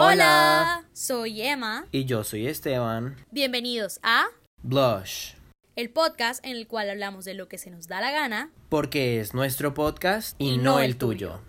Hola, soy Emma. Y yo soy Esteban. Bienvenidos a Blush. El podcast en el cual hablamos de lo que se nos da la gana. Porque es nuestro podcast y, no, el tuyo.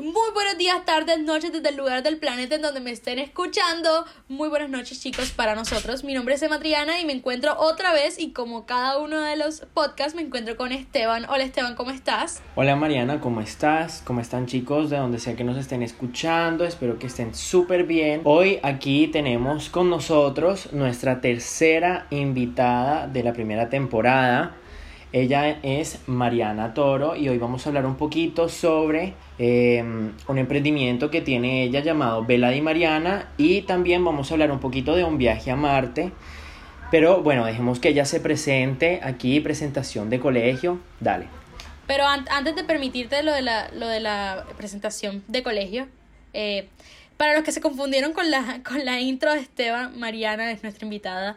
Muy buenos días, tardes, noches desde el lugar del planeta en donde me estén escuchando. Muy buenas noches chicos para nosotros. Mi nombre es Emma Triana y me encuentro otra vez y como cada uno de los podcasts me encuentro con Esteban. Hola Esteban, ¿cómo estás? Hola Mariana, ¿cómo estás? ¿Cómo están chicos? De donde sea que nos estén escuchando, espero que estén súper bien. Hoy aquí tenemos con nosotros nuestra tercera invitada de la primera temporada. Ella es Mariana Toro y hoy vamos a hablar un poquito sobre em, un emprendimiento que tiene ella llamado Vela di Mariana y también vamos a hablar un poquito de un viaje a Marte. Pero bueno, dejemos que ella se presente aquí, presentación de colegio. Dale. Pero antes de permitirte lo de la, lo de la presentación de colegio, eh, para los que se confundieron con la, con la intro de Esteban, Mariana es nuestra invitada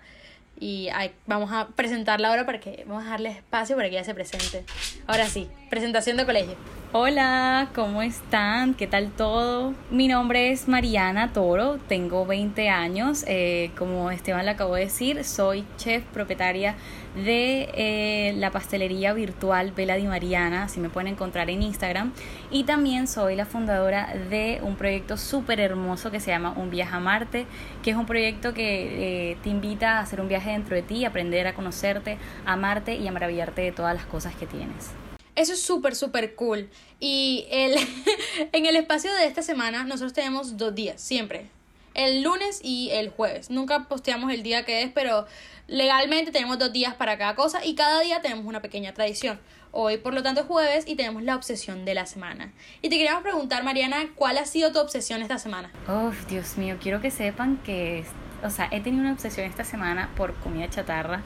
y vamos a presentarla ahora para que vamos a darle espacio para que ella se presente. Ahora sí, presentación de colegio. Hola, ¿cómo están? ¿Qué tal todo? Mi nombre es Mariana Toro, tengo 20 años, eh, como Esteban le acabó de decir, soy chef propietaria de eh, la pastelería virtual Vela Di Mariana, si me pueden encontrar en Instagram, y también soy la fundadora de un proyecto súper hermoso que se llama Un viaje a Marte, que es un proyecto que eh, te invita a hacer un viaje dentro de ti, aprender a conocerte, a amarte y a maravillarte de todas las cosas que tienes. Eso es súper, súper cool. Y el, en el espacio de esta semana nosotros tenemos dos días, siempre. El lunes y el jueves. Nunca posteamos el día que es, pero legalmente tenemos dos días para cada cosa y cada día tenemos una pequeña tradición. Hoy, por lo tanto, es jueves y tenemos la obsesión de la semana. Y te queríamos preguntar, Mariana, ¿cuál ha sido tu obsesión esta semana? Uf, Dios mío, quiero que sepan que, o sea, he tenido una obsesión esta semana por comida chatarra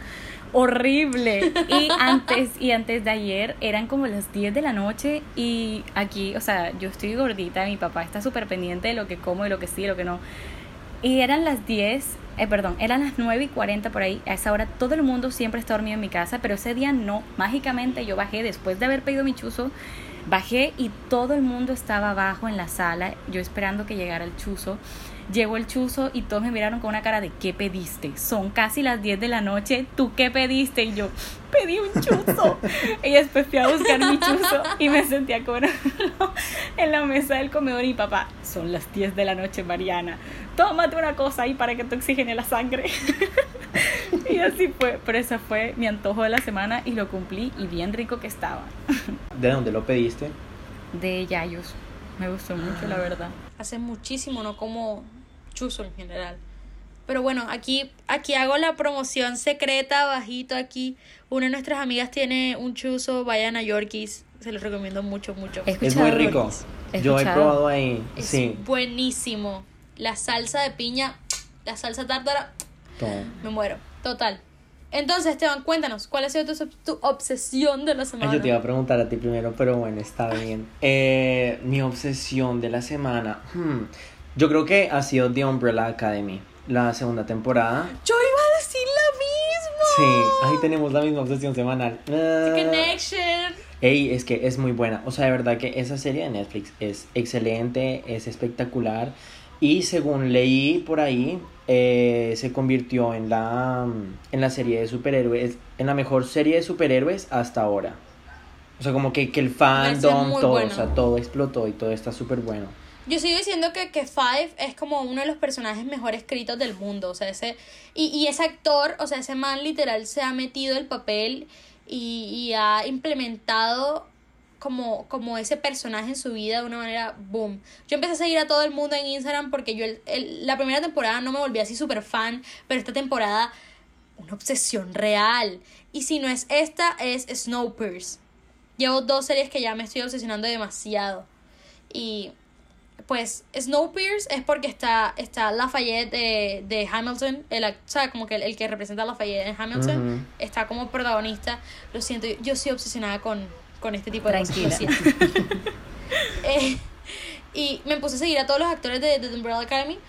horrible. Y antes, y antes de ayer eran como las 10 de la noche y aquí, o sea, yo estoy gordita, mi papá está súper pendiente de lo que como y lo que sí y lo que no. Y eran las 10, eh, perdón, eran las 9 y 40 por ahí. A esa hora todo el mundo siempre está dormido en mi casa, pero ese día no. Mágicamente yo bajé después de haber pedido mi chuzo. Bajé y todo el mundo estaba abajo en la sala, yo esperando que llegara el chuzo. Llegó el chuzo y todos me miraron con una cara de ¿qué pediste? Son casi las 10 de la noche, ¿tú qué pediste? Y yo, pedí un chuzo. y después fui a buscar mi chuzo y me sentí a comer en la mesa del comedor y papá, son las 10 de la noche, Mariana. Tómate una cosa ahí para que te oxigene la sangre. y así fue, pero ese fue mi antojo de la semana y lo cumplí y bien rico que estaba. ¿De dónde lo pediste? De Yayos. Me gustó mucho, la verdad. Hace muchísimo, no como chuzo en general. Pero bueno, aquí, aquí hago la promoción secreta, bajito aquí. Una de nuestras amigas tiene un chuzo, vayan a Yorkies. Se los recomiendo mucho, mucho. Es muy rico. Yo he probado ahí. Es sí. buenísimo. La salsa de piña, la salsa tártara. Me muero. Total. Entonces, Esteban, cuéntanos, ¿cuál ha sido tu, obsesión de la semana? Yo te iba a preguntar a ti primero, pero bueno, está bien. Eh, mi obsesión de la semana. Hmm, yo creo que ha sido The Umbrella Academy, la segunda temporada. Yo iba a decir lo mismo. Sí, ahí tenemos la misma obsesión semanal. The Connection. Ey, es que es muy buena. O sea, de verdad que esa serie de Netflix es excelente, es espectacular. Y según leí por ahí, eh, se convirtió en la, en la serie de superhéroes, en la mejor serie de superhéroes hasta ahora. O sea, como que, que el fandom, todo, o sea, todo explotó y todo está súper bueno. Yo sigo diciendo que, que Five es como uno de los personajes mejor escritos del mundo. O sea, ese. Y, y ese actor, o sea, ese man literal se ha metido el papel y, y ha implementado como, como ese personaje en su vida de una manera boom. Yo empecé a seguir a todo el mundo en Instagram porque yo el, la primera temporada no me volví así súper fan, pero esta temporada una obsesión real. Y si no es esta, es Snowpiercer. Llevo dos series que ya me estoy obsesionando demasiado. Y pues Snowpiercer es porque está, está Lafayette de, de Hamilton, el, o sea, como que el, que representa a Lafayette en Hamilton, está como protagonista. Lo siento, yo, soy obsesionada con, con este tipo de cosas. eh, y me puse a seguir a todos los actores de, The Umbrella Academy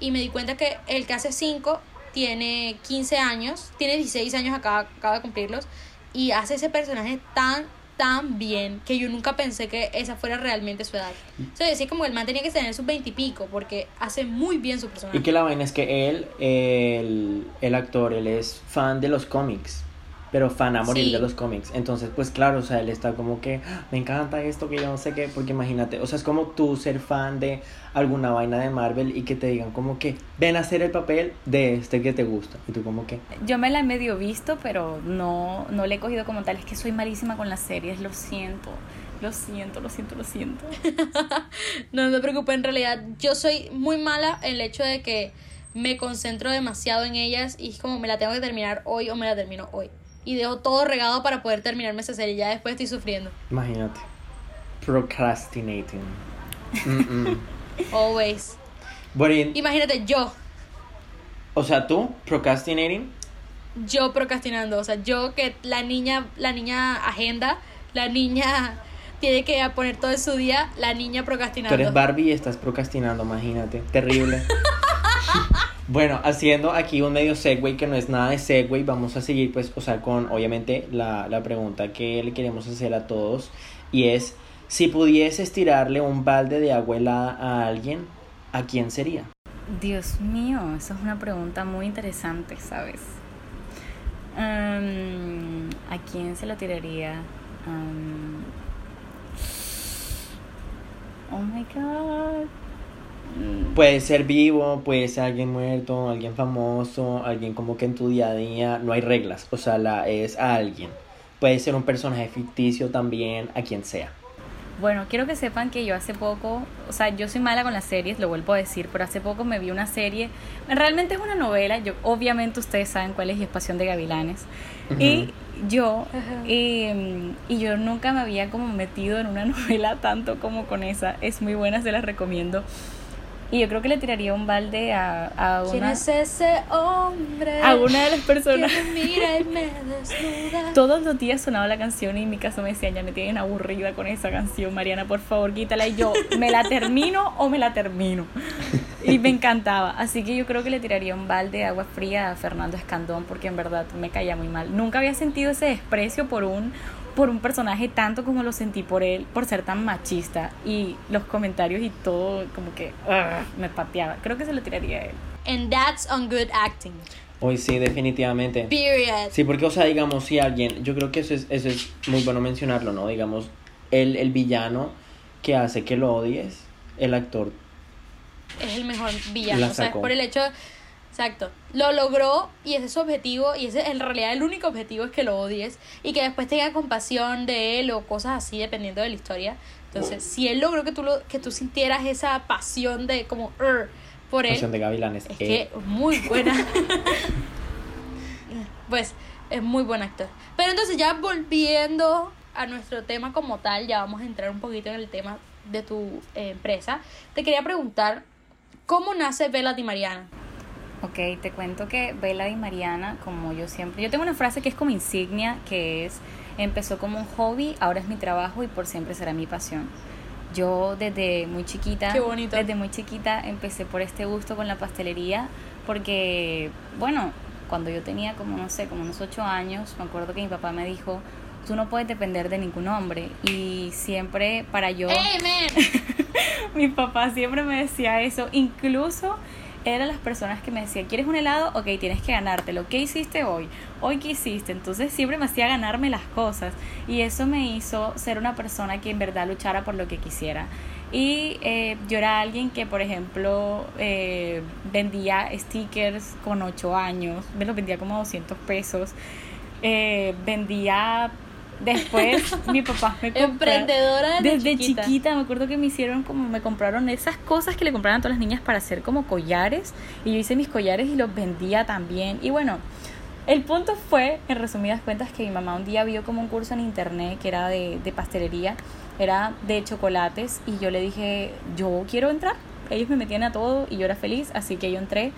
y me di cuenta que el que hace 5 tiene 15 años, tiene 16 años, acaba, acaba de cumplirlos, y hace ese personaje tan tan bien que yo nunca pensé que esa fuera realmente su edad. O sea, decía como el man tenía que tener sus veintipico porque hace muy bien su personaje. Y que la vaina es que él, el, el actor, él es fan de los cómics. Pero fan a morir Sí. de los cómics. Entonces, pues claro, o sea, él está como que "Ah, me encanta esto, que yo no sé qué. Porque imagínate, o sea, es como tú ser fan de alguna vaina de Marvel y que te digan como que ven a hacer el papel de este que te gusta. Y tú como que, Yo me la he medio visto, pero no, no le he cogido como tal. Es que soy malísima con las series, lo siento. Lo siento, lo siento, lo siento. No me preocupe, en realidad yo soy muy mala en el hecho de que me concentro demasiado en ellas y es como me la tengo que terminar hoy o me la termino hoy. Y dejo todo regado para poder terminarme esa serie. Ya después estoy sufriendo. imagínate. Procrastinating. Always. Y- Imagínate yo, o sea, tú, procrastinating. yo procrastinando. O sea, yo que la niña, la niña agenda, la niña tiene que poner todo en su día, la niña Tú procrastinando. eres Barbie y estás procrastinando, imagínate. Terrible. bueno, haciendo aquí un medio segue que no es nada de segue, vamos a seguir pues, o sea, con obviamente la, la pregunta que le queremos hacer a todos y es, si pudieses tirarle un balde de agua helada a alguien, ¿a quién sería? Dios mío, esa es una pregunta muy interesante, ¿sabes? Am, ¿A quién se lo tiraría? Am, oh my god. Puede ser vivo, puede ser alguien muerto, alguien famoso, alguien como que en tu día a día no hay reglas, o sea, la es a alguien. Puede ser un personaje ficticio también, a quien sea. Bueno, quiero que sepan que yo hace poco, o sea, yo soy mala con las series, lo vuelvo a decir, pero hace poco me vi una serie, realmente es una novela, yo obviamente ustedes saben cuál es y es Pasión de Gavilanes. Y yo, eh, y yo nunca me había como metido en una novela tanto como con esa, es muy buena, se las recomiendo. Y yo creo que le tiraría un balde a, a ¿Quién una, es ese hombre? a una de las personas. Que me mira y me desnuda. Todos los días sonaba la canción y en mi caso me decían, ya me tienen aburrida con esa canción, Mariana, por favor, quítala. Y yo, ¿me la termino o me la termino? Y me encantaba. Así que yo creo que le tiraría un balde de agua fría a Fernando Escandón porque en verdad me caía muy mal. Nunca había sentido ese desprecio por un por un personaje tanto como lo sentí por él, por ser tan machista y los comentarios y todo como que ugh, me pateaba. Creo que se lo tiraría a él. And that's on good acting. Hoy sí, definitivamente. Period. Sí, porque, o sea, digamos, si alguien, yo creo que eso es, eso es muy bueno mencionarlo, ¿no? Digamos, el, el villano que hace que lo odies, el actor. Es el mejor villano. La O sea, por el hecho. Exacto. Lo logró y ese es su objetivo. Y ese en realidad el único objetivo es que lo odies. Y que después tenga compasión de él o cosas así, dependiendo de la historia. Entonces, si él logró que tú, lo, que tú sintieras esa pasión de como "Ur", por él, Pasión de Gavilanes. es eh, que muy buena. pues es muy buen actor. Pero entonces ya volviendo a nuestro tema como tal, ya vamos a entrar un poquito en el tema de tu eh, empresa. Te quería preguntar, ¿cómo nace Vela Di Mariana? Ok, te cuento que Bella y Mariana, como yo siempre, yo tengo una frase que es como insignia, que es, empezó como un hobby, ahora es mi trabajo y por siempre será mi pasión. Yo desde muy chiquita, Qué bonito. desde muy chiquita empecé por este gusto con la pastelería, porque, bueno, cuando yo tenía como, no sé, como unos ocho años, me acuerdo que mi papá me dijo, tú no puedes depender de ningún hombre, y siempre para yo... Mi papá siempre me decía eso, incluso eran las personas que me decían, ¿quieres un helado? Ok, tienes que ganártelo. ¿Qué hiciste hoy? ¿Hoy qué hiciste? Entonces siempre me hacía ganarme las cosas y eso me hizo ser una persona que en verdad luchara por lo que quisiera. Y eh, yo era alguien que, por ejemplo, eh, vendía stickers con 8 años, me los vendía como a 200 pesos. Eh, vendía después mi papá me compró Emprendedora desde, desde chiquita. chiquita. me acuerdo que me hicieron como, me compraron esas cosas que le compraban a todas las niñas para hacer como collares. Y yo hice mis collares y los vendía también. Y bueno, el punto fue, en resumidas cuentas, que mi mamá un día vio como un curso en internet que era de, de pastelería, era de chocolates. Y yo le dije, yo quiero entrar. Ellos me metían a todo y yo era feliz, así que yo entré.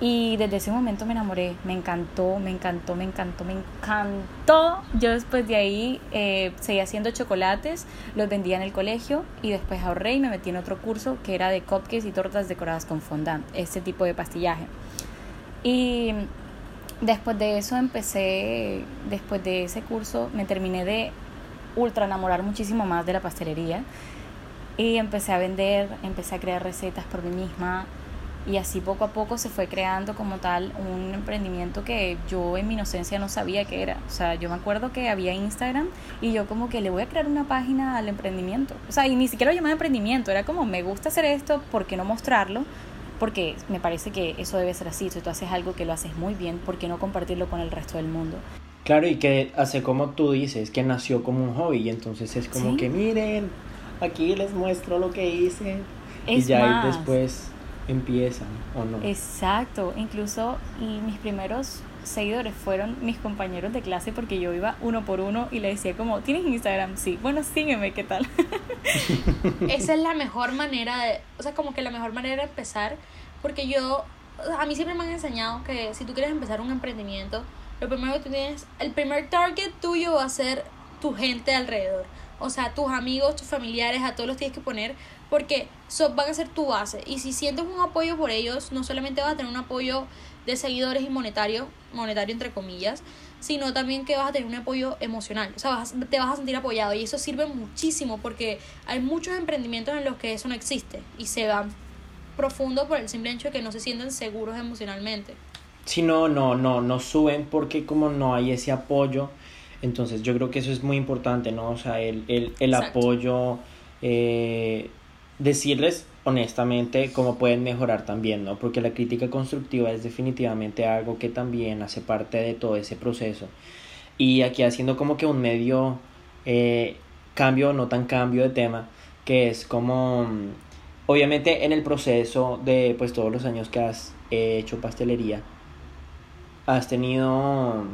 Y desde ese momento me enamoré, me encantó, me encantó, me encantó, me encantó. Yo después de ahí eh, seguí haciendo chocolates, los vendía en el colegio y después ahorré y me metí en otro curso que era de cupcakes y tortas decoradas con fondant, este tipo de pastillaje. Y después de eso empecé, después de ese curso me terminé de ultra enamorar muchísimo más de la pastelería. Y empecé a vender, empecé a crear recetas por mí misma, y así poco a poco se fue creando como tal un emprendimiento que yo en mi inocencia no sabía que era. O sea, yo me acuerdo que había Instagram y yo como que le voy a crear una página al emprendimiento. O sea, y ni siquiera lo llamaba emprendimiento, era como me gusta hacer esto, ¿por qué no mostrarlo? Porque me parece que eso debe ser así. Si tú haces algo que lo haces muy bien, ¿por qué no compartirlo con el resto del mundo? Claro, y que hace como tú dices, que nació como un hobby y entonces es como que miren, aquí les muestro lo que hice. Es y ya más, después empiezan, ¿o no? Exacto, incluso y mis primeros seguidores fueron mis compañeros de clase porque yo iba uno por uno y le decía como, ¿tienes Instagram? Sí, bueno, sígueme, ¿qué tal? Esa es la mejor manera de, o sea, como que la mejor manera de empezar, porque yo, a mí siempre me han enseñado que si tú quieres empezar un emprendimiento, lo primero que tú tienes, el primer target tuyo va a ser tu gente alrededor. O sea, tus amigos, tus familiares, a todos los tienes que poner porque son, van a ser tu base. Y si sientes un apoyo por ellos, no solamente vas a tener un apoyo de seguidores y monetario, monetario entre comillas, sino también que vas a tener un apoyo emocional. O sea, vas, te vas a sentir apoyado y eso sirve muchísimo porque hay muchos emprendimientos en los que eso no existe y se van profundo por el simple hecho de que no se sienten seguros emocionalmente. Si no, no, no, no suben porque como no hay ese apoyo, entonces yo creo que eso es muy importante, ¿no? O sea, el, el, el apoyo, eh, decirles honestamente cómo pueden mejorar también, ¿no? Porque la crítica constructiva es definitivamente algo que también hace parte de todo ese proceso. Y aquí haciendo como que un medio eh, cambio, no tan cambio de tema, que es como, mm, obviamente en el proceso de pues todos los años que has hecho pastelería, has tenido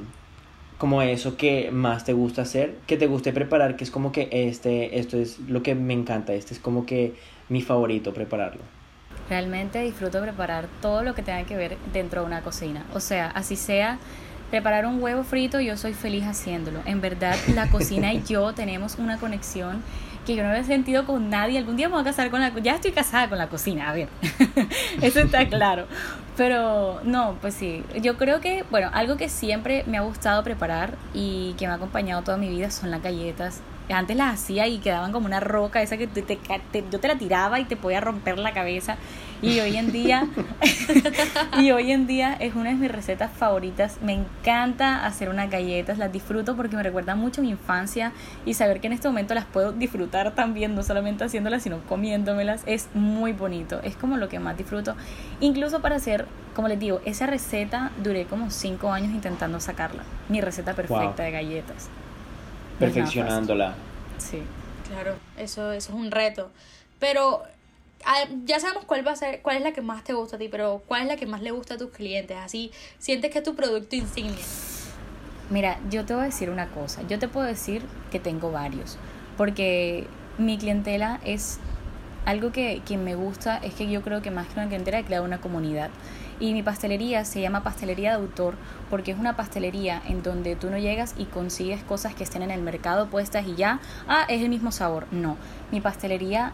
como eso que más te gusta hacer, que te guste preparar, que es como que este, esto es lo que me encanta, este es como que mi favorito prepararlo. Realmente disfruto preparar todo lo que tenga que ver dentro de una cocina. O sea, así sea preparar un huevo frito, yo soy feliz haciéndolo. En verdad, la cocina y yo tenemos una conexión que yo no había sentido con nadie. Algún día me voy a casar con la Ya estoy casada con la cocina, a ver. Eso está claro. Pero no, pues sí. Yo creo que, bueno, algo que siempre me ha gustado preparar y que me ha acompañado toda mi vida son las galletas. Antes las hacía y quedaban como una roca, esa que te, te- te- yo te la tiraba y te podía romper la cabeza. Y hoy en día, y hoy en día es una de mis recetas favoritas. Me encanta hacer unas galletas, las disfruto porque me recuerdan mucho a mi infancia y saber que en este momento las puedo disfrutar también, no solamente haciéndolas, sino comiéndomelas, es muy bonito. Es como lo que más disfruto. Incluso para hacer, como les digo, esa receta duré como cinco años intentando sacarla. Mi receta perfecta Wow. de galletas. Perfeccionándola. Sí. Claro, eso, eso es un reto. Pero ya sabemos cuál va a ser, cuál es la que más te gusta a ti, pero cuál es la que más le gusta a tus clientes. Así sientes que es tu producto insignia. Mira, yo te voy a decir una cosa. Yo te puedo decir que tengo varios. Porque mi clientela es algo que, que me gusta, es que yo creo que más que una clientela he creado una comunidad. Y mi pastelería se llama pastelería de autor porque es una pastelería en donde tú no llegas y consigues cosas que estén en el mercado puestas y ya, ah, es el mismo sabor. No, mi pastelería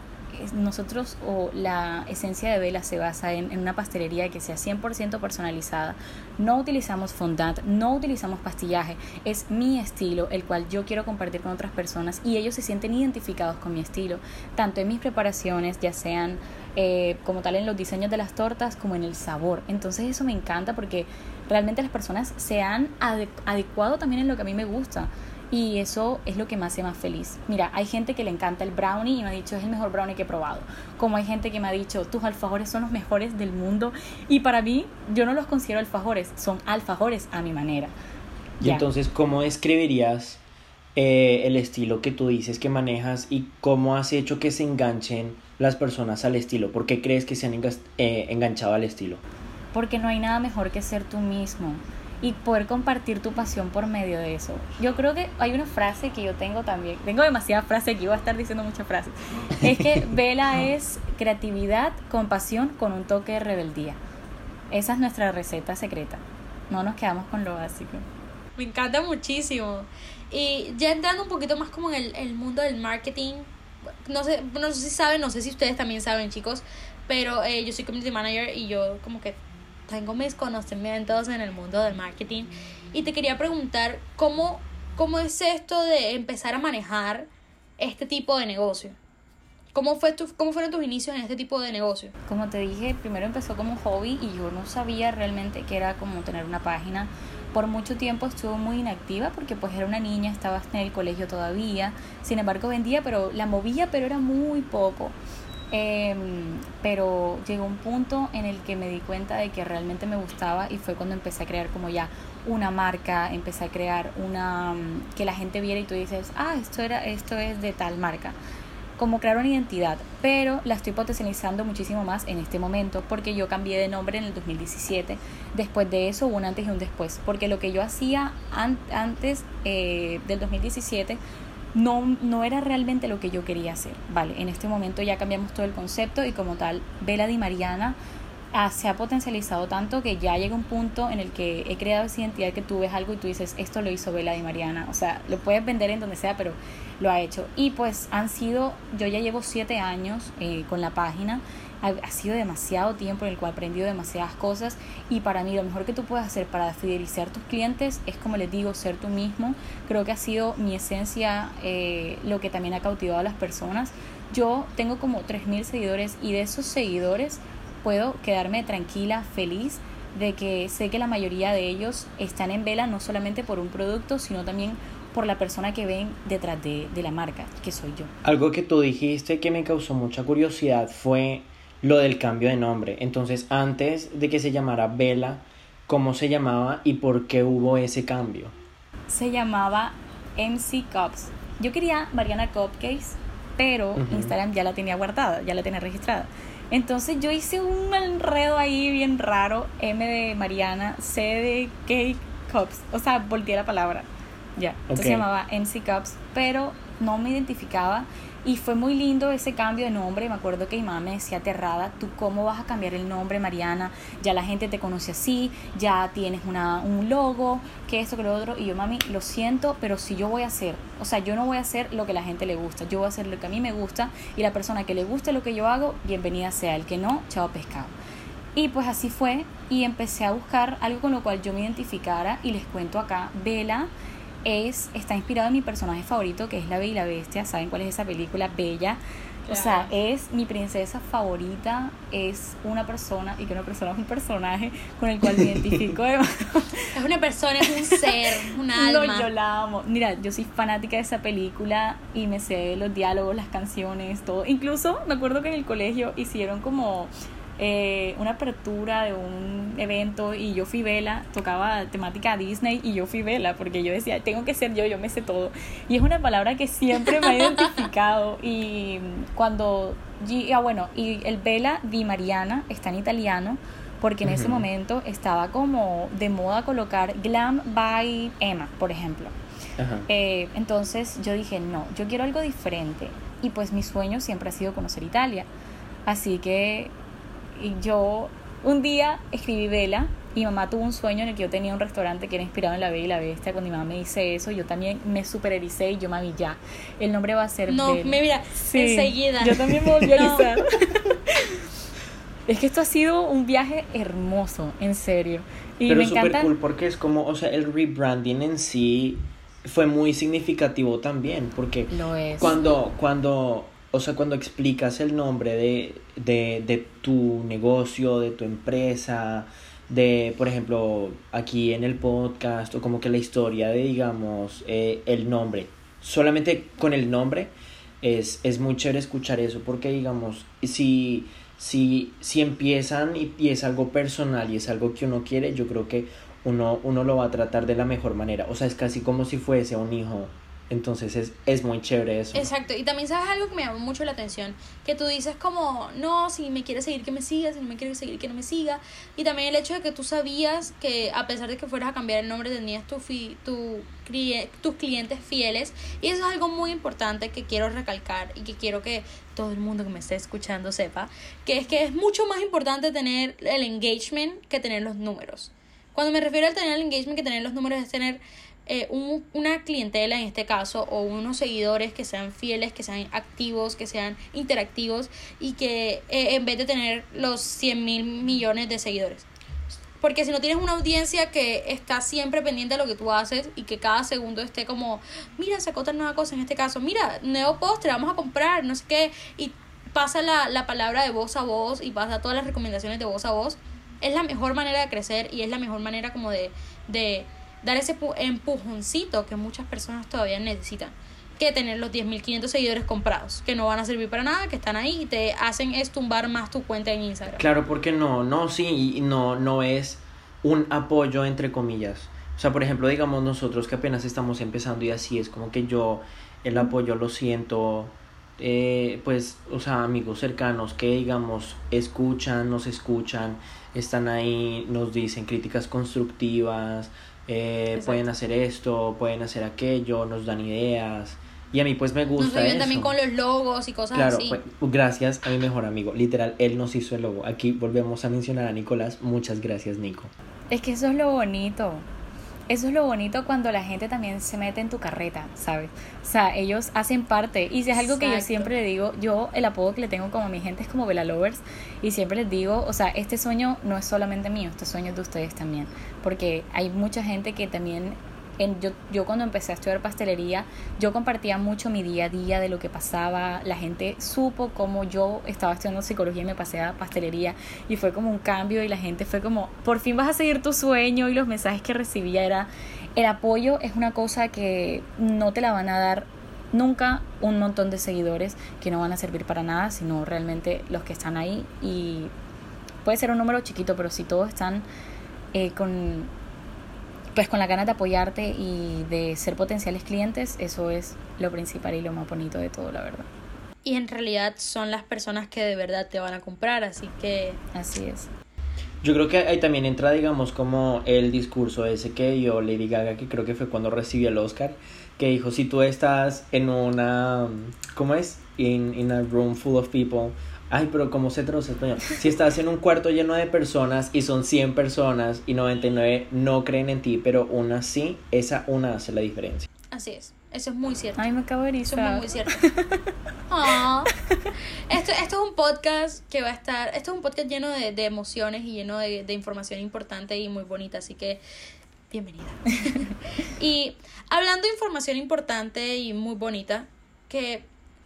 nosotros o la esencia de vela se basa en, una pastelería que sea 100% personalizada. No utilizamos fondant, no utilizamos pastillaje. Es mi estilo, el cual yo quiero compartir con otras personas y ellos se sienten identificados con mi estilo, tanto en mis preparaciones, ya sean eh, como tal en los diseños de las tortas como en el sabor. Entonces eso me encanta porque realmente las personas se han ade- adecuado también en lo que a mí me gusta. Y eso es lo que me hace más feliz. Mira, hay gente que le encanta el brownie y me ha dicho es el mejor brownie que he probado. Como hay gente que me ha dicho tus alfajores son los mejores del mundo. Y para mí, yo no los considero alfajores, son alfajores a mi manera. Y entonces, ¿cómo describirías eh, el estilo que tú dices que manejas y cómo has hecho que se enganchen las personas al estilo? ¿Por qué crees que se han eh, enganchado al estilo? Porque no hay nada mejor que ser tú mismo y poder compartir tu pasión por medio de eso. Yo creo que hay una frase que yo tengo también. Tengo demasiadas frases aquí, voy a estar diciendo muchas frases. Es que Vela es creatividad con pasión con un toque de rebeldía. Esa es nuestra receta secreta. No nos quedamos con lo básico. Me encanta muchísimo. Y ya entrando un poquito más como en el, el mundo del marketing, no sé, no sé si saben, no sé si ustedes también saben, chicos, pero eh, yo soy community manager y yo como que tengo mis conocimientos en el mundo del marketing. Y te quería preguntar, ¿cómo ¿cómo es esto de empezar a manejar este tipo de negocio? ¿Cómo, fue tu, ¿Cómo fueron tus inicios en este tipo de negocio? Como te dije, primero empezó como hobby y yo no sabía realmente que era como tener una página. Por mucho tiempo estuve muy inactiva porque pues era una niña, estaba en el colegio todavía. Sin embargo vendía, pero la movía, pero era muy poco. Em, pero llegó un punto en el que me di cuenta de que realmente me gustaba y fue cuando empecé a crear como ya una marca, empecé a crear una mm, que la gente viera y tú dices, ah, esto era, esto es de tal marca como crear una identidad, pero la estoy potencializando muchísimo más en este momento porque yo cambié de nombre en el 2017. Después de eso hubo un antes y un después, porque lo que yo hacía antes eh, del 2017 no, no era realmente lo que yo quería hacer. Vale, en este momento ya cambiamos todo el concepto y como tal, Vela Di Mariana ah, se ha potencializado tanto que ya llega un punto en el que he creado esa identidad que tú ves algo y tú dices, esto lo hizo Vela Di Mariana. O sea, lo puedes vender en donde sea, pero lo ha hecho. Y pues han sido, yo ya llevo siete años eh, con la página, ha, sido demasiado tiempo en el cual he aprendido demasiadas cosas y para mí lo mejor que tú puedes hacer para fidelizar tus clientes es como les digo, ser tú mismo. Creo que ha sido mi esencia eh, lo que también ha cautivado a las personas. Yo tengo como 3.000 seguidores y de esos seguidores puedo quedarme tranquila, feliz de que sé que la mayoría de ellos están en vela no solamente por un producto, sino también por la persona que ven detrás de, la marca, que soy yo. Algo que tú dijiste que me causó mucha curiosidad fue lo del cambio de nombre. Entonces, antes de que se llamara Vela, ¿cómo se llamaba y por qué hubo ese cambio? Se llamaba MC Cups. Yo quería Mariana Cupcakes, pero Instagram ya la tenía guardada, ya la tenía registrada. Entonces yo hice un enredo ahí bien raro, M de Mariana, C de Cake Cups, o sea, volteé la palabra. Ya, entonces se llamaba MC Cups, pero no me identificaba y fue muy lindo ese cambio de nombre. Me acuerdo que mi mamá me decía aterrada, ¿tú cómo vas a cambiar el nombre, Mariana? Ya la gente te conoce así, ya tienes una, un logo, que esto, que lo otro. Y yo, mami, lo siento, pero si yo voy a hacer, o sea, yo no voy a hacer lo que la gente le gusta, yo voy a hacer lo que a mí me gusta y la persona que le guste lo que yo hago, bienvenida sea. El que no, chao pescado. Y pues así fue y empecé a buscar algo con lo cual yo me identificara y les cuento acá, Vela es, está inspirado en mi personaje favorito, que es La Bella y la Bestia. ¿Saben cuál es esa película? Bella. O sea, es mi princesa favorita, es una persona, y que una persona es un personaje con el cual me identifico. es una persona, es un ser, un alma. No, yo la amo. Mira, yo soy fanática de esa película y me sé los diálogos, las canciones, todo. Incluso me acuerdo que en el colegio hicieron como eh, una apertura de un evento y yo fui vela, tocaba temática Disney y yo fui vela porque yo decía, tengo que ser yo, yo me sé todo. Y es una palabra que siempre me ha identificado y cuando, ah, bueno, y el vela di Mariana está en italiano porque en ese momento estaba como de moda colocar glam by Emma, por ejemplo. Eh, entonces yo dije, no, yo quiero algo diferente. Y pues mi sueño siempre ha sido conocer Italia. Así que y yo un día escribí Vela y mamá tuvo un sueño en el que yo tenía un restaurante que era inspirado en la Bella y la Bestia. Cuando mi mamá me dice eso, yo también me super ericé y yo, mami, ya, el nombre va a ser No, me mira, enseguida. Yo también me volví a erizar. es que esto ha sido un viaje hermoso, en serio. Y Pero me súper cool porque es como, o sea, el rebranding en sí fue muy significativo también, porque Lo es. cuando, cuando o sea, cuando explicas el nombre de, de, de, tu negocio, de tu empresa, de, por ejemplo, aquí en el podcast, o como que la historia de, digamos, eh, el nombre, solamente con el nombre, es, es muy chévere escuchar eso, porque, digamos, si, si, si empiezan y, y es algo personal y es algo que uno quiere, yo creo que uno, uno lo va a tratar de la mejor manera. O sea, es casi como si fuese un hijo entonces es, es muy chévere eso. Exacto, y también sabes algo que me llamó mucho la atención, que tú dices como, no, si me quieres seguir que me siga, si no me quieres seguir que no me siga, y también el hecho de que tú sabías que a pesar de que fueras a cambiar el nombre tenías tu, fi, tu tus clientes fieles, y eso es algo muy importante que quiero recalcar y que quiero que todo el mundo que me esté escuchando sepa, que es que es mucho más importante tener el engagement que tener los números. Cuando me refiero al tener el engagement que tener los números es tener eh, un, una clientela en este caso o unos seguidores que sean fieles, que sean activos, que sean interactivos y que eh, en vez de tener los 100 mil millones de seguidores. Porque si no tienes una audiencia que está siempre pendiente de lo que tú haces y que cada segundo esté como, mira, sacó otra nueva cosa, en este caso, mira, nuevo postre, vamos a comprar, no sé qué, y pasa la, la palabra de voz a voz y pasa todas las recomendaciones de voz a voz, es la mejor manera de crecer y es la mejor manera como de, de dar ese empujoncito que muchas personas todavía necesitan que tener los 10.500 seguidores comprados, que no van a servir para nada, que están ahí y te hacen estumbar más tu cuenta en Instagram. Claro, porque no, no, sí, no, no es un apoyo entre comillas. O sea, por ejemplo, digamos nosotros que apenas estamos empezando y así es como que yo el apoyo lo siento, eh, pues, o sea, amigos cercanos que digamos escuchan, nos escuchan, están ahí, nos dicen críticas constructivas, eh, pueden hacer esto, pueden hacer aquello, nos dan ideas. Y a mí pues me gusta. Nos también con los logos y cosas así. Claro, pues, gracias a mi mejor amigo. Literal, él nos hizo el logo. Aquí volvemos a mencionar a Nicolás. Muchas gracias, Nico. Es que eso es lo bonito eso es lo bonito cuando la gente también se mete en tu carreta, ¿sabes? O sea, ellos hacen parte. Y si es algo que yo siempre le digo, yo el apodo que le tengo como a mi gente es como Bella Lovers. Y siempre les digo, o sea, este sueño no es solamente mío, este sueño es de ustedes también. Porque hay mucha gente que también yo, yo cuando empecé a estudiar pastelería, yo compartía mucho mi día a día de lo que pasaba, la gente supo cómo yo estaba estudiando psicología y me pasé a pastelería. Y fue como un cambio y la gente fue como, por fin vas a seguir tu sueño y los mensajes que recibía era, el apoyo es una cosa que no te la van a dar nunca un montón de seguidores que no van a servir para nada, sino realmente los que están ahí y puede ser un número chiquito, pero si todos están eh, con pues con la ganas de apoyarte y de ser potenciales clientes, eso es lo principal y lo más bonito de todo, la verdad. Y en realidad son las personas que de verdad te van a comprar, así que... Así es. Yo creo que ahí también entra, digamos, como el discurso ese que dio Lady Gaga, que creo que fue cuando recibió el Oscar, que dijo, si tú estás en una, ¿cómo es? In, in a room full of people, Ay, pero como se traduce español. Si estás en un cuarto lleno de personas y son 100 personas y 99 no creen en ti, pero una sí, esa una hace la diferencia. Así es. Eso es muy cierto. Ay, me acabo de ir. Eso es muy, cierto. Ah. Esto, esto es un podcast que va a estar. Esto es un podcast lleno de, de emociones y lleno de, de información importante y muy bonita. Así que, bienvenida. y hablando de información importante y muy bonita, que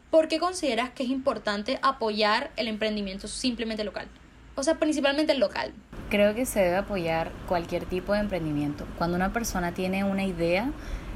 ¿por qué consideras que es importante apoyar el emprendimiento simplemente local? O sea, principalmente el local. Creo que se debe apoyar cualquier tipo de emprendimiento. Cuando una persona tiene una idea,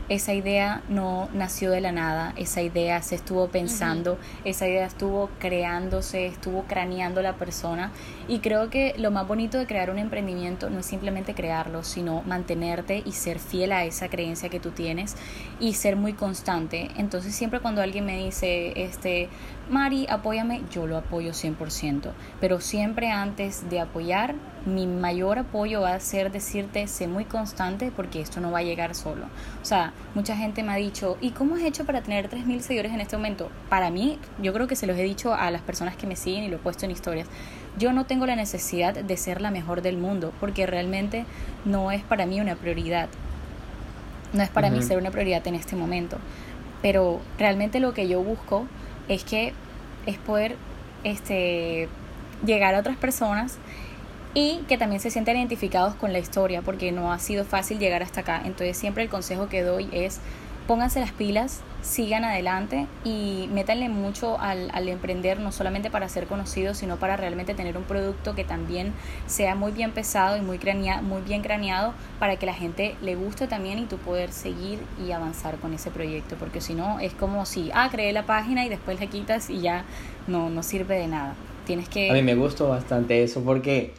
esa idea no nació de la nada, esa idea se estuvo pensando, esa idea estuvo creándose, estuvo craneando la persona y creo que lo más bonito de crear un emprendimiento no es simplemente crearlo, sino mantenerte y ser fiel a esa creencia que tú tienes y ser muy constante. Entonces siempre cuando alguien me dice, este, Mari, apóyame, yo lo apoyo 100%, pero siempre antes de apoyar, mi mayor apoyo va a ser decirte, sé muy constante porque esto no va a llegar solo. O sea, mucha gente me ha dicho, ¿y cómo has hecho para tener 3.000 seguidores en este momento? Para mí, yo creo que se los he dicho a las personas que me siguen y lo he puesto en historias. Yo no tengo la necesidad de ser la mejor del mundo porque realmente no es para mí una prioridad. No es para mí ser una prioridad en este momento. Pero realmente lo que yo busco es que es poder este, llegar a otras personas y que también se sientan identificados con la historia porque no ha sido fácil llegar hasta acá. Entonces siempre el consejo que doy es pónganse las pilas, sigan adelante y métanle mucho al, al, emprender, no solamente para ser conocidos, sino para realmente tener un producto que también sea muy bien pesado y muy, muy bien craneado para que la gente le guste también y tú poder seguir y avanzar con ese proyecto, porque si no es como si, ah, creé la página y después la quitas y ya no, no sirve de nada. Tienes que... A mí me gustó bastante eso porque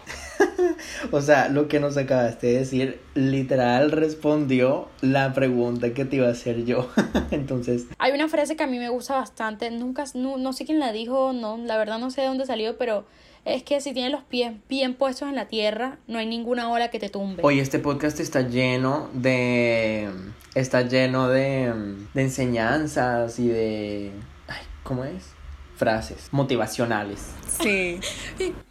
o sea, lo que nos acabaste de decir, literal respondió la pregunta que te iba a hacer yo. Entonces. Hay una frase que a mí me gusta bastante. Nunca, no, sé quién la dijo, no, la verdad no sé de dónde salió, pero es que si tienes los pies bien puestos en la tierra, no hay ninguna ola que te tumbe. Oye, este podcast está lleno de. Está lleno de, de enseñanzas y de. Ay, ¿cómo es? Frases motivacionales. Sí.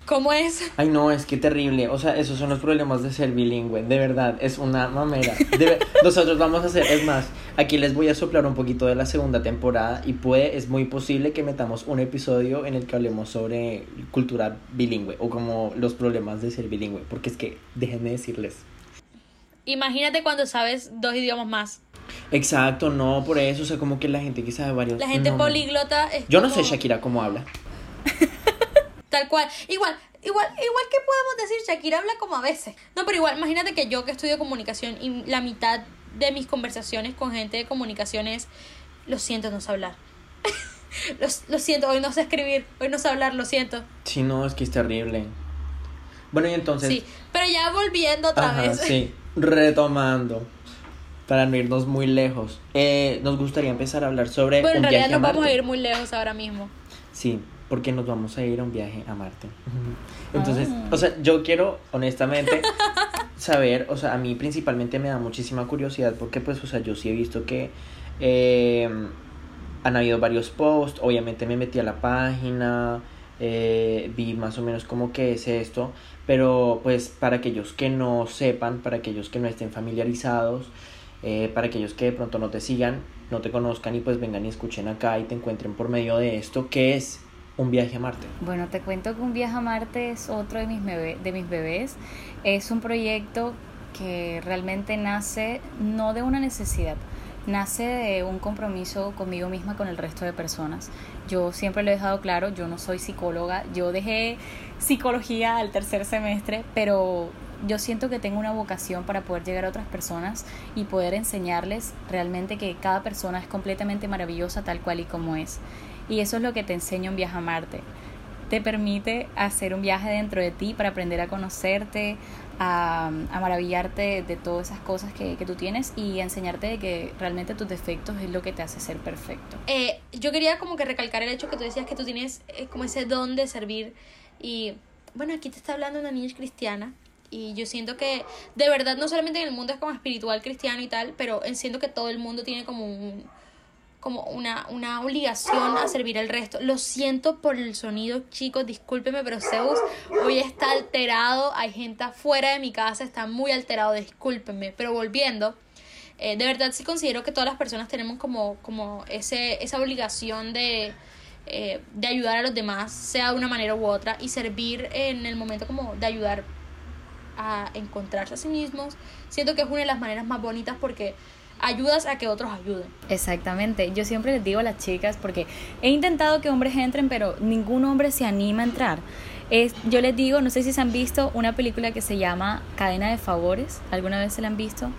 ¿Cómo es? Ay, no, es que terrible. O sea, esos son los problemas de ser bilingüe. De verdad, es una mamera. De ver- Nosotros vamos a hacer, es más, aquí les voy a soplar un poquito de la segunda temporada y puede, es muy posible que metamos un episodio en el que hablemos sobre cultura bilingüe o como los problemas de ser bilingüe. Porque es que, déjenme decirles. Imagínate cuando sabes dos idiomas más. Exacto, no, por eso, o sea, como que la gente que sabe varios. La gente no, políglota es Yo no sé Shakira cómo habla. Tal cual. Igual, igual, igual que podemos decir, Shakira habla como a veces. No, pero igual, imagínate que yo que estudio comunicación y la mitad de mis conversaciones con gente de comunicación es, lo siento, no sé hablar. lo, lo siento, hoy no sé escribir, hoy no sé hablar, lo siento. Sí, no, es que es terrible. Bueno, y entonces. Sí, pero ya volviendo otra Ajá, vez. sí, retomando. Para no irnos muy lejos. Eh, nos gustaría empezar a hablar sobre. Bueno, en un realidad viaje nos a vamos a Marte. ir muy lejos ahora mismo. Sí, porque nos vamos a ir a un viaje a Marte. Entonces, Ah. o sea, yo quiero honestamente saber, o sea, a mí principalmente me da muchísima curiosidad porque pues, o sea, yo sí he visto que eh, han habido varios posts, obviamente me metí a la página, eh, vi más o menos cómo que es esto, pero pues para aquellos que no sepan, para aquellos que no estén familiarizados, eh, para aquellos que de pronto no te sigan, no te conozcan y pues vengan y escuchen acá y te encuentren por medio de esto, ¿qué es un viaje a Marte? Bueno, te cuento que Un Viaje a Marte es otro de mis, bebé- de mis bebés. Es un proyecto que realmente nace no de una necesidad, nace de un compromiso conmigo misma, con el resto de personas. Yo siempre lo he dejado claro, yo no soy psicóloga, yo dejé psicología al tercer semestre, pero yo siento que tengo una vocación para poder llegar a otras personas y poder enseñarles realmente que cada persona es completamente maravillosa tal cual y como es. Y eso es lo que te enseña un viaje a Marte. Te permite hacer un viaje dentro de ti para aprender a conocerte, a, maravillarte de todas esas cosas que, que tú tienes y enseñarte de que realmente tus defectos es lo que te hace ser perfecto. Eh, yo quería como que recalcar el hecho que tú decías que tú tienes eh, como ese don de servir y bueno, aquí te está hablando una niña cristiana y yo siento que de verdad no solamente en el mundo es como espiritual cristiano y tal, pero siento que todo el mundo tiene como un como una, una obligación a servir al resto. Lo siento por el sonido, chicos, discúlpeme, pero Zeus hoy está alterado. Hay gente afuera de mi casa, está muy alterado, discúlpenme. Pero volviendo, eh, de verdad sí considero que todas las personas tenemos como, como ese, esa obligación de, eh, de ayudar a los demás, sea de una manera u otra, y servir en el momento como de ayudar a encontrarse a sí mismos. Siento que es una de las maneras más bonitas porque ayudas a que otros ayuden. Exactamente, yo siempre les digo a las chicas, porque he intentado que hombres entren, pero ningún hombre se anima a entrar. Es, yo les digo, no sé si se han visto una película que se llama Cadena de Favores, ¿alguna vez se la han visto?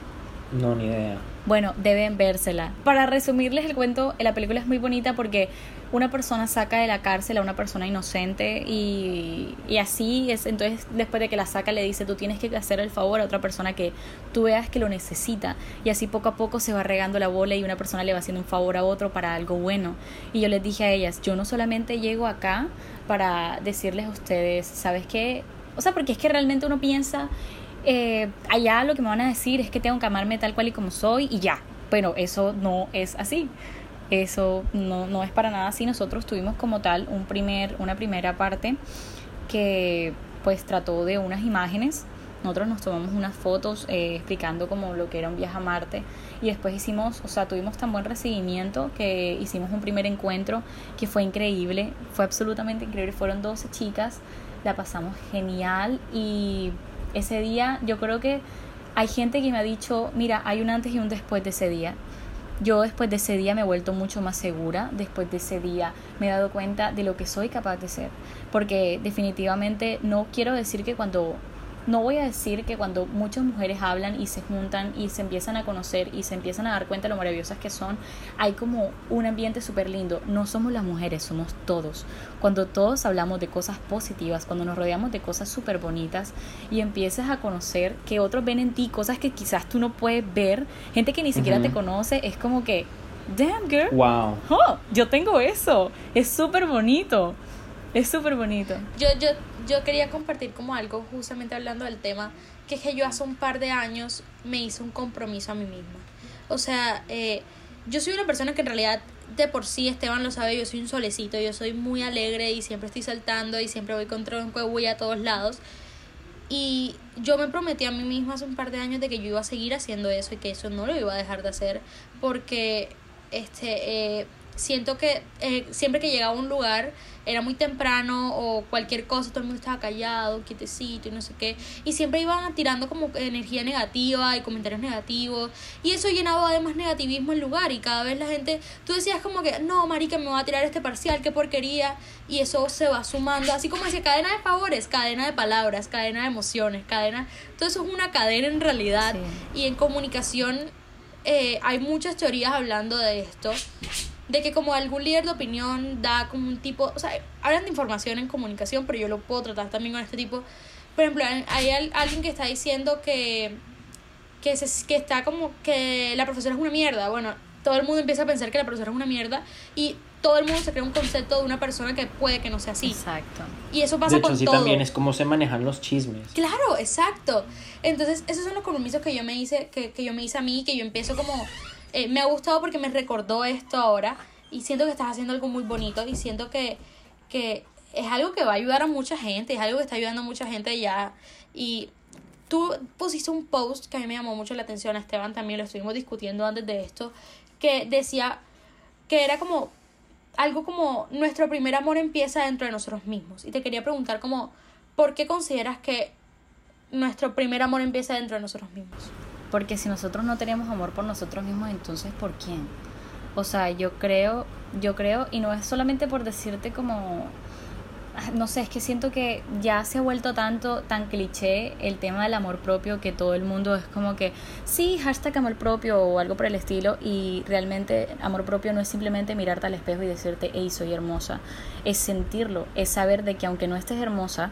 No, ni idea. Bueno, deben vérsela. Para resumirles el cuento, la película es muy bonita porque una persona saca de la cárcel a una persona inocente y, y así es. Entonces, después de que la saca, le dice: Tú tienes que hacer el favor a otra persona que tú veas que lo necesita. Y así poco a poco se va regando la bola y una persona le va haciendo un favor a otro para algo bueno. Y yo les dije a ellas: Yo no solamente llego acá para decirles a ustedes, ¿sabes qué? O sea, porque es que realmente uno piensa eh, allá lo que me van a decir es que tengo que amarme tal cual y como soy y ya. Pero eso no es así. Eso no, no es para nada así. Nosotros tuvimos como tal un primer, una primera parte que pues trató de unas imágenes. Nosotros nos tomamos unas fotos eh, explicando como lo que era un viaje a Marte y después hicimos, o sea, tuvimos tan buen recibimiento que hicimos un primer encuentro que fue increíble, fue absolutamente increíble. Fueron 12 chicas, la pasamos genial y ese día yo creo que hay gente que me ha dicho, mira, hay un antes y un después de ese día. Yo después de ese día me he vuelto mucho más segura, después de ese día me he dado cuenta de lo que soy capaz de ser, porque definitivamente no quiero decir que cuando no voy a decir que cuando muchas mujeres hablan y se juntan y se empiezan a conocer y se empiezan a dar cuenta de lo maravillosas que son, hay como un ambiente súper lindo. No somos las mujeres, somos todos. Cuando todos hablamos de cosas positivas, cuando nos rodeamos de cosas súper bonitas y empiezas a conocer que otros ven en ti cosas que quizás tú no puedes ver, gente que ni siquiera te conoce, es como que, damn girl, Wow. oh, yo tengo eso. Es súper bonito. Es súper bonito. Yo, yo, yo quería compartir como algo justamente hablando del tema, que es que yo hace un par de años me hice un compromiso a mí misma. O sea, eh, yo soy una persona que en realidad de por sí, Esteban lo sabe, yo soy un solecito, yo soy muy alegre y siempre estoy saltando y siempre voy con tronco de bulla a todos lados. Y yo me prometí a mí misma hace un par de años de que yo iba a seguir haciendo eso y que eso no lo iba a dejar de hacer porque este eh, siento que eh, siempre que llegaba a un lugar era muy temprano o cualquier cosa, todo el mundo estaba callado, quietecito y no sé qué. Y siempre iban tirando como energía negativa y comentarios negativos. Y eso llenaba además negativismo el lugar. Y cada vez la gente, tú decías como que, no, marica, me va a tirar este parcial, qué porquería. Y eso se va sumando, así como decía, cadena de favores, cadena de palabras, cadena de emociones, cadena... Todo eso es una cadena en realidad. Y en comunicación eh, hay muchas teorías hablando de esto de que como algún líder de opinión da como un tipo, o sea, hablan de información en comunicación, pero yo lo puedo tratar también con este tipo. Por ejemplo, hay alguien que está diciendo que, que, se, que está como que la profesora es una mierda. Bueno, todo el mundo empieza a pensar que la profesora es una mierda y todo el mundo se crea un concepto de una persona que puede que no sea así. Exacto. Y eso pasa de hecho, con también es como se manejan los chismes. Claro, exacto. Entonces, esos son los compromisos que yo me hice, que, que yo me hice a mí, que yo empiezo como eh, me ha gustado porque me recordó esto ahora y siento que estás haciendo algo muy bonito y siento que, que es algo que va a ayudar a mucha gente, es algo que está ayudando a mucha gente ya. Y tú pusiste un post que a mí me llamó mucho la atención, Esteban también lo estuvimos discutiendo antes de esto, que decía que era como algo como nuestro primer amor empieza dentro de nosotros mismos. Y te quería preguntar como, ¿por qué consideras que nuestro primer amor empieza dentro de nosotros mismos? Porque si nosotros no tenemos amor por nosotros mismos, entonces ¿por quién? O sea, yo creo, yo creo, y no es solamente por decirte como, ah, no sé, es que siento que ya se ha vuelto tanto, tan cliché el tema del amor propio que todo el mundo es como que, sí, hashtag amor propio o algo por el estilo, y realmente amor propio no es simplemente mirarte al espejo y decirte, hey, soy hermosa, es sentirlo, es saber de que aunque no estés hermosa,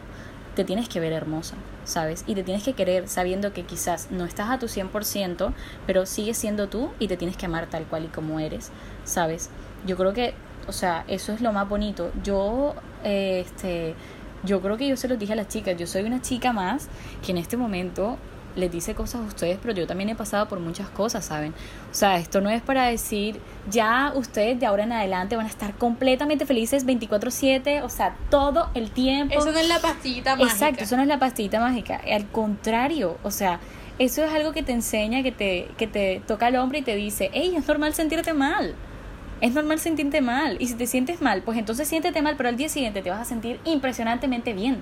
te tienes que ver hermosa, ¿sabes? Y te tienes que querer sabiendo que quizás no estás a tu 100%, pero sigues siendo tú y te tienes que amar tal cual y como eres, ¿sabes? Yo creo que, o sea, eso es lo más bonito. Yo, eh, este, yo creo que yo se lo dije a las chicas, yo soy una chica más que en este momento les dice cosas a ustedes, pero yo también he pasado por muchas cosas, ¿saben? O sea, esto no es para decir, ya ustedes de ahora en adelante van a estar completamente felices 24/7, o sea, todo el tiempo. Eso no es la pastillita mágica. Exacto, eso no es la pastillita mágica. Al contrario, o sea, eso es algo que te enseña, que te, que te toca el hombro y te dice, hey, es normal sentirte mal. Es normal sentirte mal. Y si te sientes mal, pues entonces siéntete mal, pero al día siguiente te vas a sentir impresionantemente bien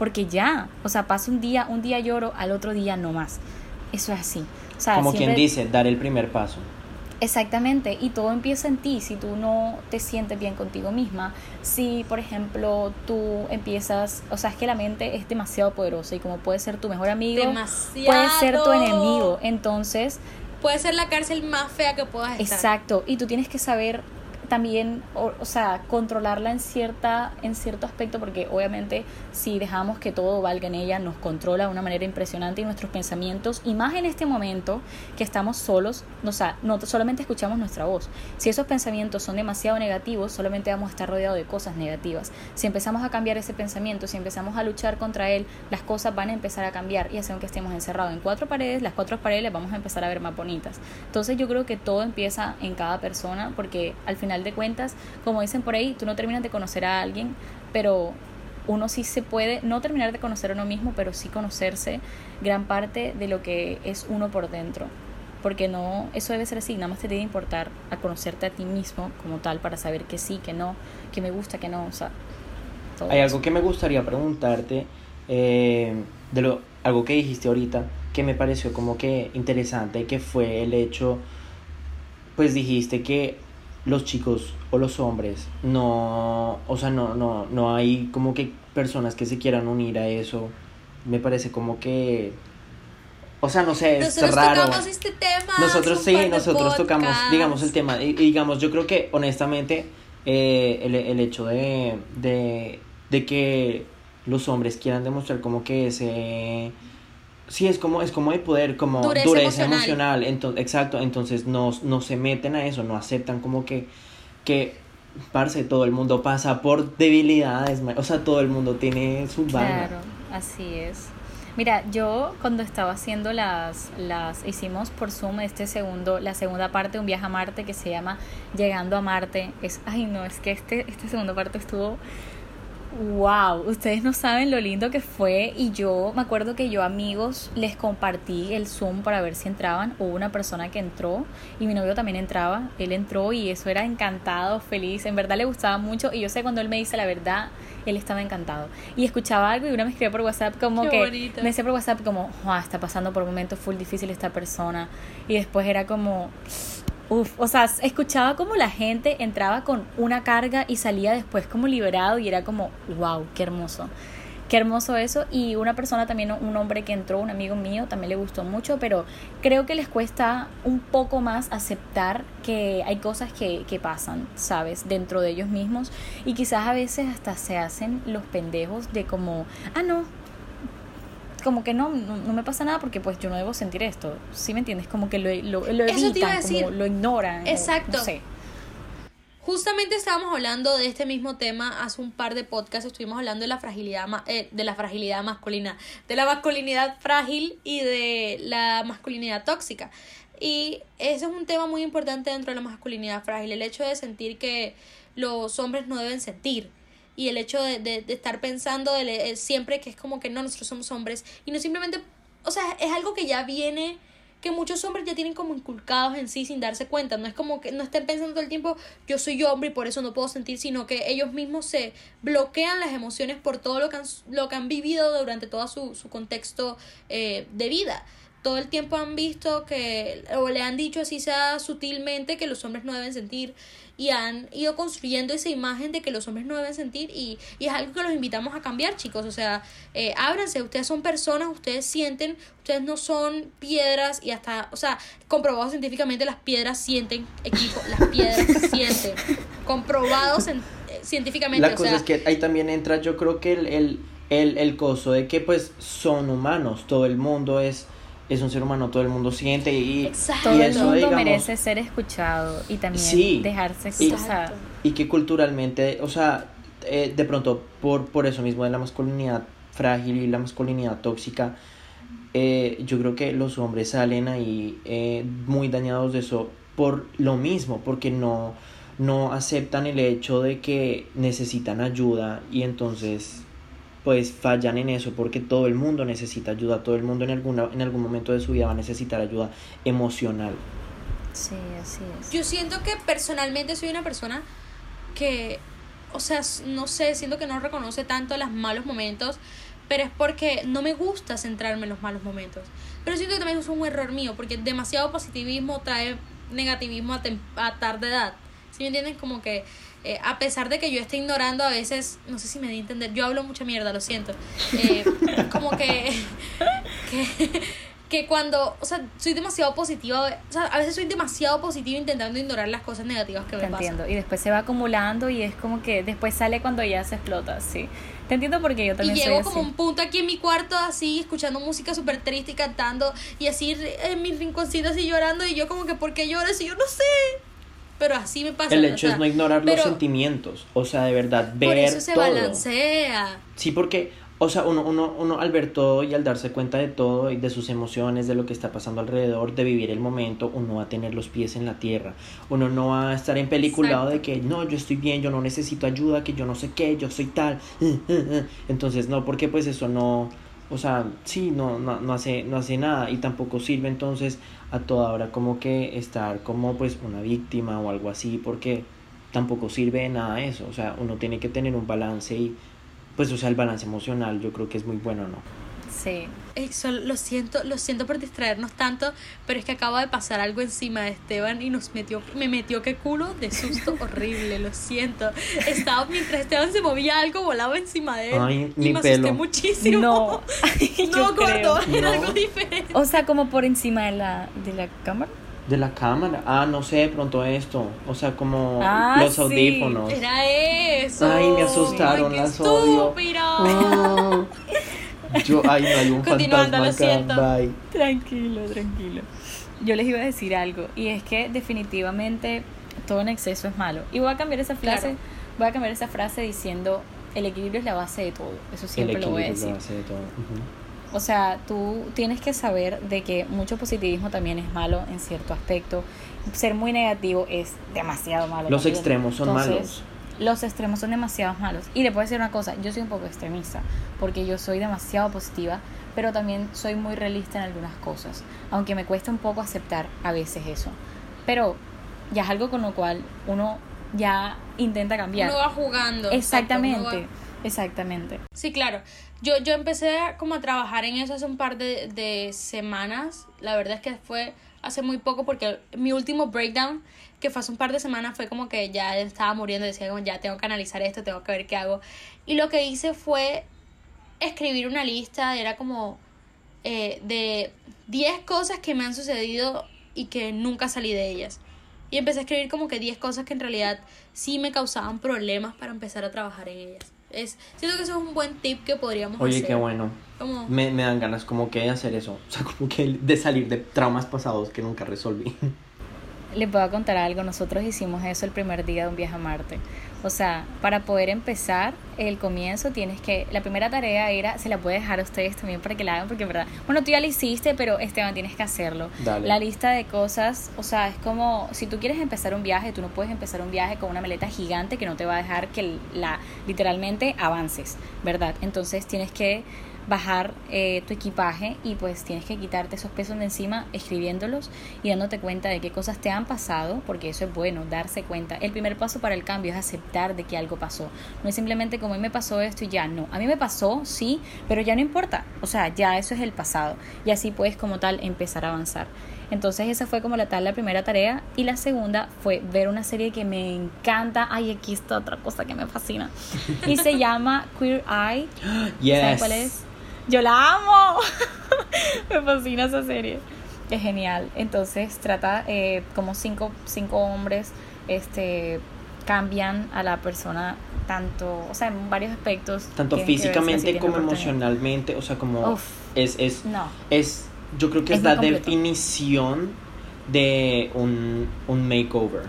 porque ya, o sea, pasa un día, un día lloro, al otro día no más. Eso es así. O sea, Como quien dice, dar el primer paso. Exactamente, y todo empieza en ti, si tú no te sientes bien contigo misma, si por ejemplo tú empiezas, o sea, es que la mente es demasiado poderosa y como puede ser tu mejor amigo, puede ser tu enemigo, entonces... Puede ser la cárcel más fea que puedas estar. Exacto, y tú tienes que saber también, o, o, sea, controlarla en, cierta, en cierto aspecto, porque obviamente si dejamos que todo valga en ella, nos controla de una manera impresionante y nuestros pensamientos, y más en este momento que estamos solos, o sea, no solamente escuchamos nuestra voz. Si esos pensamientos son demasiado negativos, solamente vamos a estar rodeados de cosas negativas. Si empezamos a cambiar ese pensamiento, si empezamos a luchar contra él, las cosas van a empezar a cambiar, y así aunque estemos encerrados en cuatro paredes, las cuatro paredes las vamos a empezar a ver más bonitas. Entonces yo creo que todo empieza en cada persona, porque al final de cuentas, como dicen por ahí, tú no terminas de conocer a alguien, pero uno sí se puede, no terminar de conocer a uno mismo, pero sí conocerse gran parte de lo que es uno por dentro. Porque no, eso debe ser así, nada más te debe importar a conocerte a ti mismo como tal para saber que sí, que no, que me gusta, que no, o sea. Hay algo que me gustaría preguntarte, eh, de lo, algo que dijiste ahorita, que me pareció como que interesante, que fue el hecho, pues dijiste que los chicos o los hombres no, o sea, no, no, no hay como que personas que se quieran unir a eso. Me parece como que, o sea, no sé, es nosotros raro. Tocamos este tema nosotros sí, nosotros tocamos, digamos, el tema. Y, digamos, yo creo que honestamente eh, el, el, hecho de, de, de que los hombres quieran demostrar como que ese Sí, es como, es como de poder, como dureza, emocional. Entonces, exacto, entonces no, no se meten a eso, no aceptan como que, que, parce, todo el mundo pasa por debilidades, o sea, todo el mundo tiene su vaina. Claro, así es. Mira, yo cuando estaba haciendo las, las, hicimos por Zoom este segundo, la segunda parte de un viaje a Marte que se llama Llegando a Marte. Es, ay no, es que este, esta segunda parte estuvo Wow, ustedes no saben lo lindo que fue y yo me acuerdo que yo amigos les compartí el Zoom para ver si entraban. Hubo una persona que entró y mi novio también entraba. Él entró y eso era encantado, feliz. En verdad le gustaba mucho y yo sé cuando él me dice la verdad, él estaba encantado. Y escuchaba algo y una me escribió por WhatsApp como que me decía por WhatsApp como, wow, está pasando por un momento full difícil esta persona. Y después era como Uf, o sea, escuchaba como la gente entraba con una carga y salía después como liberado y era como, wow, qué hermoso. Qué hermoso eso. Y una persona también, un hombre que entró, un amigo mío, también le gustó mucho, pero creo que les cuesta un poco más aceptar que hay cosas que, que pasan, ¿sabes? Dentro de ellos mismos. Y quizás a veces hasta se hacen los pendejos de como, ah, no, como que no, no, me pasa nada porque pues yo no debo sentir esto. ¿Sí me entiendes? Como que lo, lo, lo evitan, como lo ignoran. Exacto. Justamente estábamos hablando de este mismo tema hace un par de podcasts, estuvimos hablando de la fragilidad eh, de la fragilidad masculina, de la masculinidad frágil y de la masculinidad tóxica. Y ese es un tema muy importante dentro de la masculinidad frágil, el hecho de sentir que los hombres no deben sentir y el hecho de, de, estar pensando de, siempre que es como que no, nosotros somos hombres y no simplemente, o sea, es algo que ya viene que muchos hombres ya tienen como inculcados en sí sin darse cuenta. No es como que no estén pensando todo el tiempo, yo soy hombre y por eso no puedo sentir, sino que ellos mismos se bloquean las emociones por todo lo que han, lo que han vivido durante todo su, su contexto eh, de vida. Todo el tiempo han visto que, o le han dicho así sea sutilmente, que los hombres no deben sentir y han ido construyendo esa imagen de que los hombres no deben sentir y, y es algo que los invitamos a cambiar, chicos. O sea, eh, ábranse, ustedes son personas, ustedes sienten, ustedes no son piedras y hasta, o sea, comprobado científicamente las piedras sienten, equipo, las piedras sienten, comprobados en, eh, científicamente. La cosa es que ahí también entra, yo creo que el, el, el, el coso de que pues son humanos, todo el mundo es es un ser humano, todo el mundo siente y, Exacto. todo el mundo merece ser escuchado y también dejarse escuchar. Y, que culturalmente, o sea, eh, de pronto por, por eso mismo de la masculinidad frágil y la masculinidad tóxica, eh, yo creo que los hombres salen ahí eh, muy dañados de eso por lo mismo, porque no, no aceptan el hecho de que necesitan ayuda y entonces pues fallan en eso porque todo el mundo necesita ayuda, todo el mundo en, alguna, en algún momento de su vida va a necesitar ayuda emocional. Sí, así es. Yo siento que personalmente soy una persona que, o sea, no sé, siento que no reconoce tanto los malos momentos, pero es porque no me gusta centrarme en los malos momentos. Pero siento que también es un error mío, porque demasiado positivismo trae negativismo a, a tarde edad. ¿Sí me entienden? Como que eh, a pesar de que yo esté ignorando a veces, no sé si me di a entender, yo hablo mucha mierda, lo siento. Eh, como que, que, cuando, o sea, soy demasiado positiva, o sea, a veces soy demasiado positiva intentando ignorar las cosas negativas que me pasan. entiendo, y después se va acumulando y es como que después sale cuando ya se explota, sí. Te entiendo porque yo también Y llego como un punto aquí en mi cuarto así, escuchando música súper triste y cantando y así en mis rinconcitos así llorando y yo como que, ¿por qué lloras? Y yo no sé pero así me pasa. El hecho es no ignorar los sentimientos, o sea, de verdad, ver. Por eso se balancea. Sí, porque, o sea, uno, uno, uno al ver todo y al darse cuenta de todo y de sus emociones, de lo que está pasando alrededor, de vivir el momento, uno va a tener los pies en la tierra. Uno no va a estar en peliculado de que no, yo estoy bien, yo no necesito ayuda, que yo no sé qué, yo soy tal. Entonces, no, porque pues eso no o sea, sí, no, no, no, hace, no hace nada y tampoco sirve entonces a toda hora como que estar como pues una víctima o algo así porque tampoco sirve de nada eso, o sea, uno tiene que tener un balance y pues o sea, el balance emocional yo creo que es muy bueno, ¿no? Sí. Eso, lo siento, lo siento por distraernos tanto, pero es que acaba de pasar algo encima de Esteban y nos metió, me metió que culo de susto horrible, lo siento. Estaba, mientras Esteban se movía algo, volaba encima de él. Ay, y me asusté muchísimo. No, no, gordo, era algo diferente. O sea, como por encima de la, de la cámara. De la cámara. Ah, no sé, de pronto esto. O sea, como ah, los audífonos. Era eso. Ay, me asustaron, Ay, las odio. Oh. Yo, ay, no hay un fantasma acá. Bye. Tranquilo, tranquilo. Yo les iba a decir algo, y es que definitivamente todo en exceso es malo. Y voy a cambiar esa frase, voy a cambiar esa frase diciendo el equilibrio es la base de todo. Eso siempre lo voy a decir. Es la base de todo. O sea, tú tienes que saber de que mucho positivismo también es malo en cierto aspecto. Ser muy negativo es demasiado malo. Los también. extremos son Entonces, malos. Los extremos son demasiado malos. Y le puedo decir una cosa, yo soy un poco extremista, porque yo soy demasiado positiva, pero también soy muy realista en algunas cosas, aunque me cuesta un poco aceptar a veces eso. Pero ya es algo con lo cual uno ya intenta cambiar. Uno va jugando. exacto, Exactamente, va- exactamente. Sí, claro. Yo, yo empecé a, como a trabajar en eso hace un par de, de semanas. La verdad es que fue hace muy poco porque mi último breakdown, que fue hace un par de semanas, fue como que ya estaba muriendo. Decía como ya tengo que analizar esto, tengo que ver qué hago. Y lo que hice fue escribir una lista. Era como eh, de 10 cosas que me han sucedido y que nunca salí de ellas. Y empecé a escribir como que 10 cosas que en realidad sí me causaban problemas para empezar a trabajar en ellas. Es, siento que eso es un buen tip que podríamos Oye, hacer. qué bueno. Como, Me, me dan ganas como que de hacer eso. O sea, como que de salir de traumas pasados que nunca resolví. Les puedo contar algo, nosotros hicimos eso el primer día de un viaje a Marte. O sea, para poder empezar el comienzo tienes que, la primera tarea era, se la puede dejar a ustedes también para que la hagan, porque en verdad, bueno, tú ya la hiciste, pero Esteban tienes que hacerlo. Dale. La lista de cosas, o sea, es como, si tú quieres empezar un viaje, tú no puedes empezar un viaje con una maleta gigante que no te va a dejar que la, literalmente avances, ¿verdad? Entonces tienes que bajar eh, tu equipaje y pues tienes que quitarte esos pesos de encima escribiéndolos y dándote cuenta de qué cosas te han pasado, porque eso es bueno, darse cuenta. El primer paso para el cambio es aceptar de que algo pasó. No es simplemente como a mí me pasó esto y ya, no. A mí me pasó, sí, pero ya no importa. O sea, ya eso es el pasado. Y así puedes como tal empezar a avanzar. Entonces esa fue como la tal la primera tarea y la segunda fue ver una serie que me encanta. Ay, aquí está otra cosa que me fascina. Y se llama Queer Eye. Yes. ¿Saben cuál es? Yo la amo. Me fascina esa serie. Es genial. Entonces trata eh, como cinco, cinco hombres este, cambian a la persona tanto, o sea, en varios aspectos. Tanto físicamente como emocionalmente. O sea, como Uf. es, es, No. es, yo creo que es, Es la completo. definición de un, un makeover.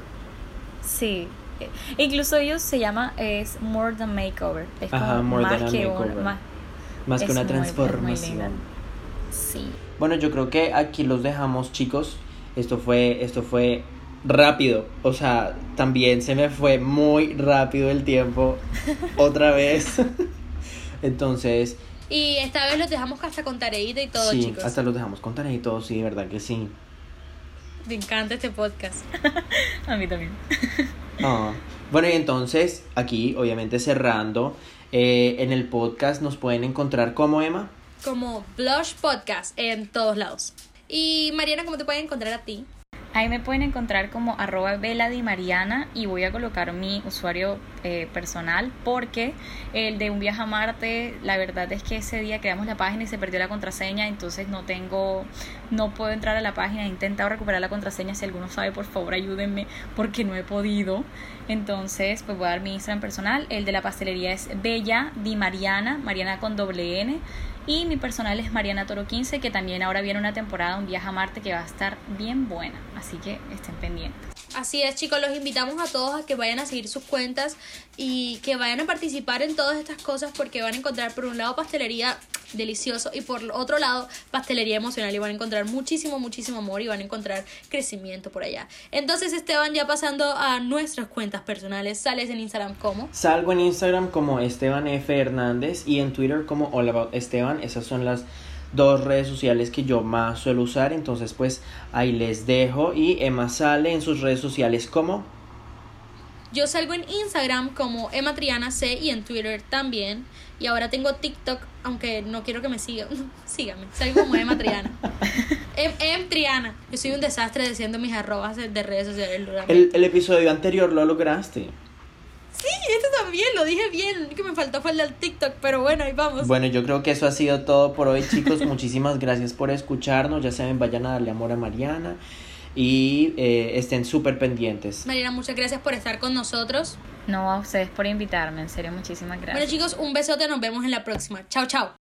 Sí. Eh, Incluso ellos se llama es More Than Makeover. Es Ajá, como more más than que un- makeover. Más- que una muy- muy transformación. Sí. Bueno, yo creo que aquí los dejamos, chicos. Esto fue, esto fue rápido. O sea, también se me fue muy rápido el tiempo. Otra vez. Entonces, y esta vez los dejamos hasta con tareita y todo, sí, chicos. hasta los dejamos contar y todo, sí, de verdad que sí. Me encanta este podcast. A mí también. Ah, Bueno, y entonces, aquí, obviamente cerrando, eh, en el podcast nos pueden encontrar como Emma. Como Blush Podcast en todos lados. Y Mariana, ¿cómo te pueden encontrar a ti? Ahí me pueden encontrar como arroba veladimariana y voy a colocar mi usuario eh, personal porque el de un viaje a Marte, la verdad es que ese día creamos la página y se perdió la contraseña, entonces no tengo, no puedo entrar a la página, he intentado recuperar la contraseña, si alguno sabe por favor ayúdenme porque no he podido. Entonces pues voy a dar mi Instagram personal, el de la pastelería es Bella Di Mariana, Mariana con doble N. Y mi personal es Mariana Toro 15, que también ahora viene una temporada, un viaje a Marte que va a estar bien buena. Así que estén pendientes. Así es, chicos, los invitamos a todos a que vayan a seguir sus cuentas y que vayan a participar en todas estas cosas porque van a encontrar por un lado pastelería delicioso y por otro lado pastelería emocional y van a encontrar muchísimo, muchísimo amor y van a encontrar crecimiento por allá. Entonces, Esteban, ya pasando a nuestras cuentas personales, sales en Instagram como Salgo en Instagram como Esteban F. Hernández y en Twitter como All About Esteban. Esas son las dos redes sociales que yo más suelo usar. Entonces, pues ahí les dejo. Y Emma sale en sus redes sociales como. Yo salgo en Instagram como Emma Triana C y en Twitter también. Y ahora tengo TikTok, aunque no quiero que me sigan. Síganme, salgo como Emma Triana. Em, em Triana. Yo soy un desastre diciendo mis arrobas de de redes sociales. El, el episodio anterior lo lograste. Sí, este también, lo dije bien. Lo único que me faltó fue el del TikTok, pero bueno, ahí vamos. Bueno, yo creo que eso ha sido todo por hoy, chicos. Muchísimas gracias por escucharnos. Ya saben, vayan a darle amor a Mariana. Y eh, estén súper pendientes. Marina, muchas gracias por estar con nosotros. No a ustedes por invitarme, en serio, muchísimas gracias. Bueno, chicos, un besote. Nos vemos en la próxima. Chao, chao.